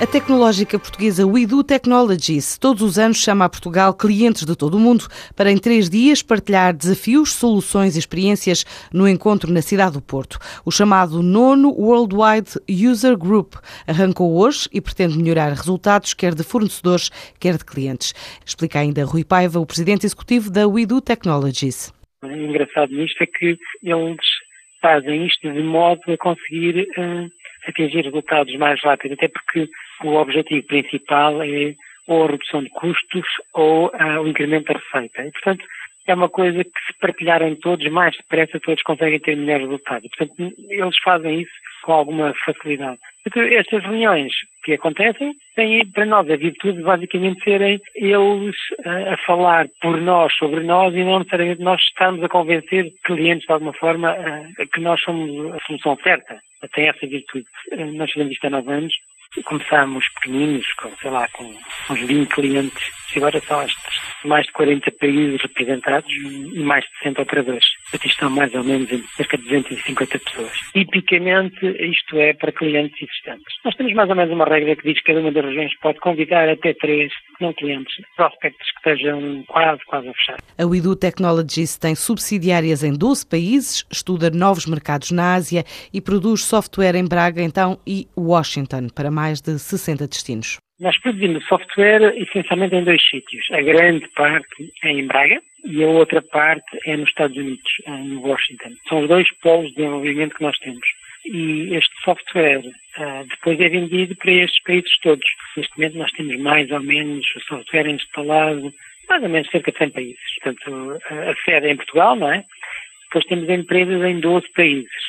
A tecnológica portuguesa WeDo Technologies todos os anos chama a Portugal clientes de todo o mundo para em três dias partilhar desafios, soluções e experiências no encontro na cidade do Porto. O chamado nono Worldwide User Group arrancou hoje e pretende melhorar resultados quer de fornecedores, quer de clientes. Explica ainda Rui Paiva, o presidente executivo da WeDo Technologies. O engraçado nisto é que eles fazem isto de modo a conseguir uh, atingir resultados mais rápido, até porque o objetivo principal é ou a redução de custos ou uh, o incremento da receita. E, portanto, é uma coisa que se partilharem todos, mais depressa todos conseguem ter melhores resultados. Portanto, eles fazem isso com alguma facilidade. Então, estas reuniões que acontecem têm para nós a virtude de basicamente serem eles uh, a falar por nós, sobre nós, e não necessariamente nós estamos a convencer clientes de alguma forma uh, que nós somos a solução certa. Tem essa virtude. Nós fizemos isto há nove anos começámos pequeninos, com, sei lá, com uns 20 clientes, agora são estes mais de 40 países representados e mais de 60 operadores. Portanto, estão mais ou menos em cerca de 250 pessoas. Tipicamente, isto é para clientes existentes. Nós temos mais ou menos uma regra que diz que cada uma das regiões pode convidar até três, não clientes, prospectos que estejam quase, quase a fechar. A WeDo Technologies tem subsidiárias em 12 países, estuda novos mercados na Ásia e produz software em Braga, então, e Washington, para mais de 60 destinos. Nós produzimos software essencialmente em dois sítios. A grande parte é em Braga e a outra parte é nos Estados Unidos, em Washington. São os dois polos de desenvolvimento que nós temos. E este software uh, depois é vendido para estes países todos. Neste momento nós temos mais ou menos o software instalado mais ou menos cerca de 100 países. Portanto, a sede é em Portugal, não é? Depois temos empresas em 12 países,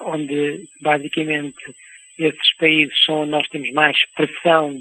onde basicamente esses países são onde nós temos mais pressão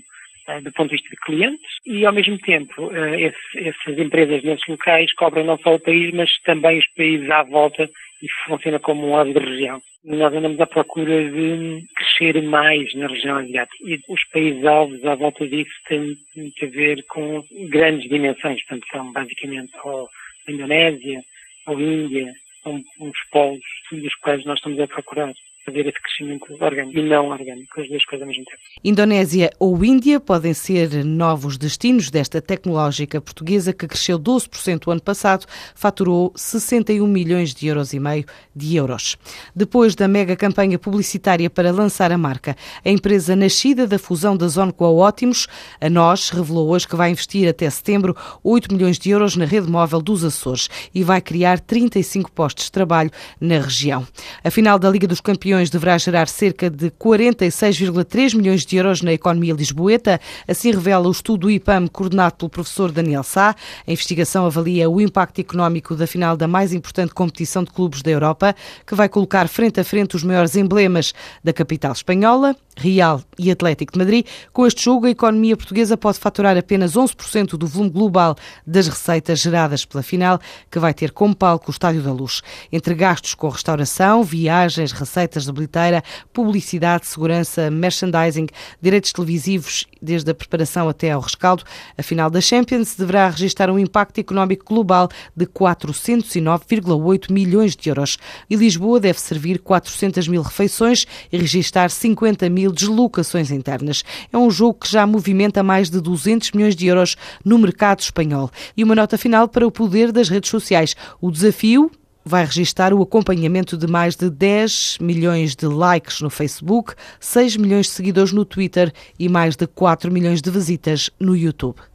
do ponto de vista de clientes e, ao mesmo tempo, esse, essas empresas nesses locais cobrem não só o país, mas também os países à volta e funciona como um hub de região. Nós andamos à procura de crescer mais na região asiática. E os países-alvos à volta disso têm a ver com grandes dimensões. Portanto, são basicamente ou a Indonésia, ou a Índia, são uns polos dos quais nós estamos a procurar fazer esse crescimento orgânico e não orgânico, as duas coisas ao mesmo tempo. Indonésia ou Índia podem ser novos destinos desta tecnológica portuguesa que cresceu 12% o ano passado, faturou 61 milhões de euros e meio de euros. Depois da mega campanha publicitária para lançar a marca, a empresa nascida da fusão da Zone com a Ótimos, a nós, revelou hoje que vai investir até setembro 8 milhões de euros na rede móvel dos Açores e vai criar 35 postos de trabalho na região. A final da Liga dos Campeões deverá gerar cerca de 46,3 milhões de euros na economia lisboeta. Assim revela o estudo IPAM coordenado pelo professor Daniel Sá. A investigação avalia o impacto económico da final da mais importante competição de clubes da Europa, que vai colocar frente a frente os maiores emblemas da capital espanhola, Real e Atlético de Madrid. Com este jogo, a economia portuguesa pode faturar apenas 11% do volume global das receitas geradas pela final, que vai ter como palco o Estádio da Luz. Entre gastos com restauração, viagens, receitas de bilheteira, publicidade, segurança, merchandising, direitos televisivos, desde a preparação até ao rescaldo, a final da Champions deverá registrar um impacto económico global de 409,8 milhões de euros. E Lisboa deve servir 400 mil refeições e registrar 50 mil deslocações internas. É um jogo que já movimenta mais de 200 milhões de euros no mercado espanhol. E uma nota final para o poder das redes sociais. O desafio vai registar o acompanhamento de mais de 10 milhões de likes no Facebook, 6 milhões de seguidores no Twitter e mais de 4 milhões de visitas no YouTube.